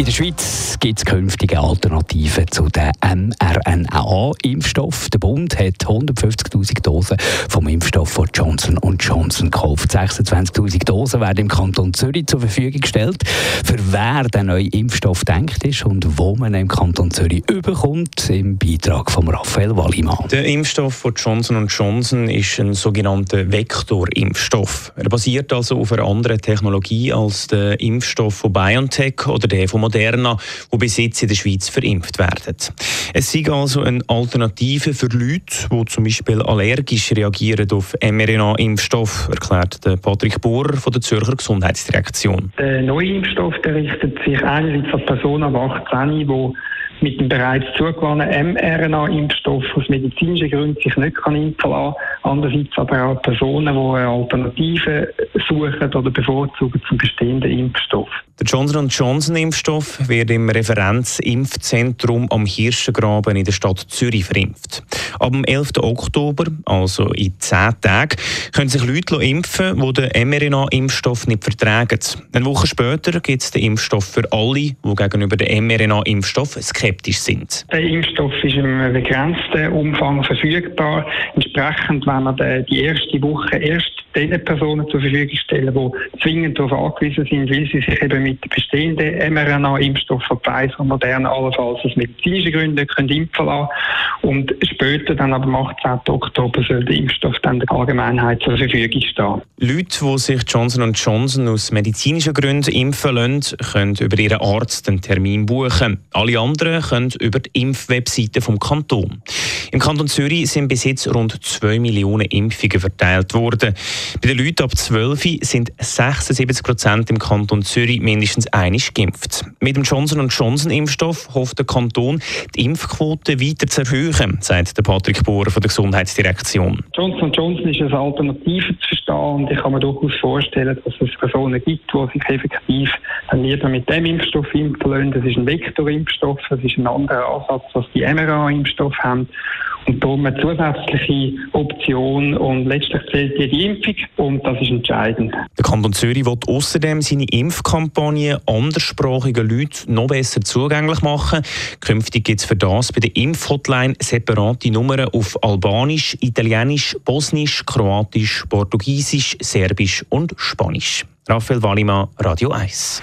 In der Schweiz gibt es künftige Alternativen zu dem mRNA-Impfstoff. Der Bund hat 150.000 Dosen vom Impfstoff von Johnson Johnson gekauft. 26.000 Dosen werden im Kanton Zürich zur Verfügung gestellt. Für wer der neue Impfstoff denkt ist und wo man im Kanton Zürich überkommt, im Beitrag von Raphael Wallimann. Der Impfstoff von Johnson Johnson ist ein sogenannter Vektorimpfstoff. Er basiert also auf einer anderen Technologie als der Impfstoff von BioNTech oder der von Moderna, die bis jetzt in der Schweiz verimpft werden. Es ist also eine Alternative für Leute, die zum Beispiel allergisch reagieren auf mRNA-Impfstoff, erklärt Patrick Bohrer von der Zürcher Gesundheitsdirektion. Der neue Impfstoff der richtet sich einerseits an Personen ab 18, die mit dem bereits zugewonnenen mRNA-Impfstoff aus medizinischen Gründen sich nicht impfen lassen Andererseits aber auch Personen, die eine Alternative suchen oder bevorzugen zum bestehenden Impfstoff. Der Johnson Johnson Impfstoff wird im Referenzimpfzentrum am Hirschengraben in der Stadt Zürich verimpft. Ab dem 11. Oktober, also in 10 Tagen, können sich Leute impfen, die den mRNA-Impfstoff nicht vertragen. Eine Woche später gibt es den Impfstoff für alle, die gegenüber dem mRNA-Impfstoff skeptisch sind. Der Impfstoff ist im begrenzten Umfang verfügbar. Entsprechend, wenn man die erste Woche erst den Personen zur Verfügung stellen, die zwingend darauf angewiesen sind, weil sie sich eben mit bestehenden mRNA-Impfstoffen von Pfizer und Moderna allenfalls aus medizinischen Gründen können impfen lassen und später, dann ab dem 18. Oktober, soll der Impfstoff dann der Allgemeinheit zur Verfügung stehen. Leute, die sich Johnson Johnson aus medizinischen Gründen impfen lassen, können über ihren Arzt einen Termin buchen. Alle anderen können über die Impfwebseite vom Kanton. Im Kanton Zürich sind bis jetzt rund 2 Millionen Impfungen verteilt worden. Bei den Leuten ab 12 sind 76 Prozent im Kanton Zürich mindestens einig geimpft. Mit dem Johnson Johnson Impfstoff hofft der Kanton, die Impfquote weiter zu erhöhen, sagt der Patrick Bohrer von der Gesundheitsdirektion. Johnson Johnson ist als Alternative zu verstehen und ich kann mir durchaus vorstellen, dass es Personen gibt, die sich effektiv dann lieber mit dem Impfstoff impfen lassen. Das ist ein Vektorimpfstoff, das ist ein anderer Ansatz, als die mRNA-Impfstoffe haben und darum eine zusätzliche Option und letztlich zählt die Impfung und das ist entscheidend. Der Kanton Zürich will außerdem seine Impfkampagne anderssprachigen Leuten noch besser zugänglich machen. Künftig gibt es für das bei der Impfhotline separate Nummern auf Albanisch, Italienisch, Bosnisch, Kroatisch, Portugiesisch, Serbisch und Spanisch. Raphael Wallimann, Radio 1.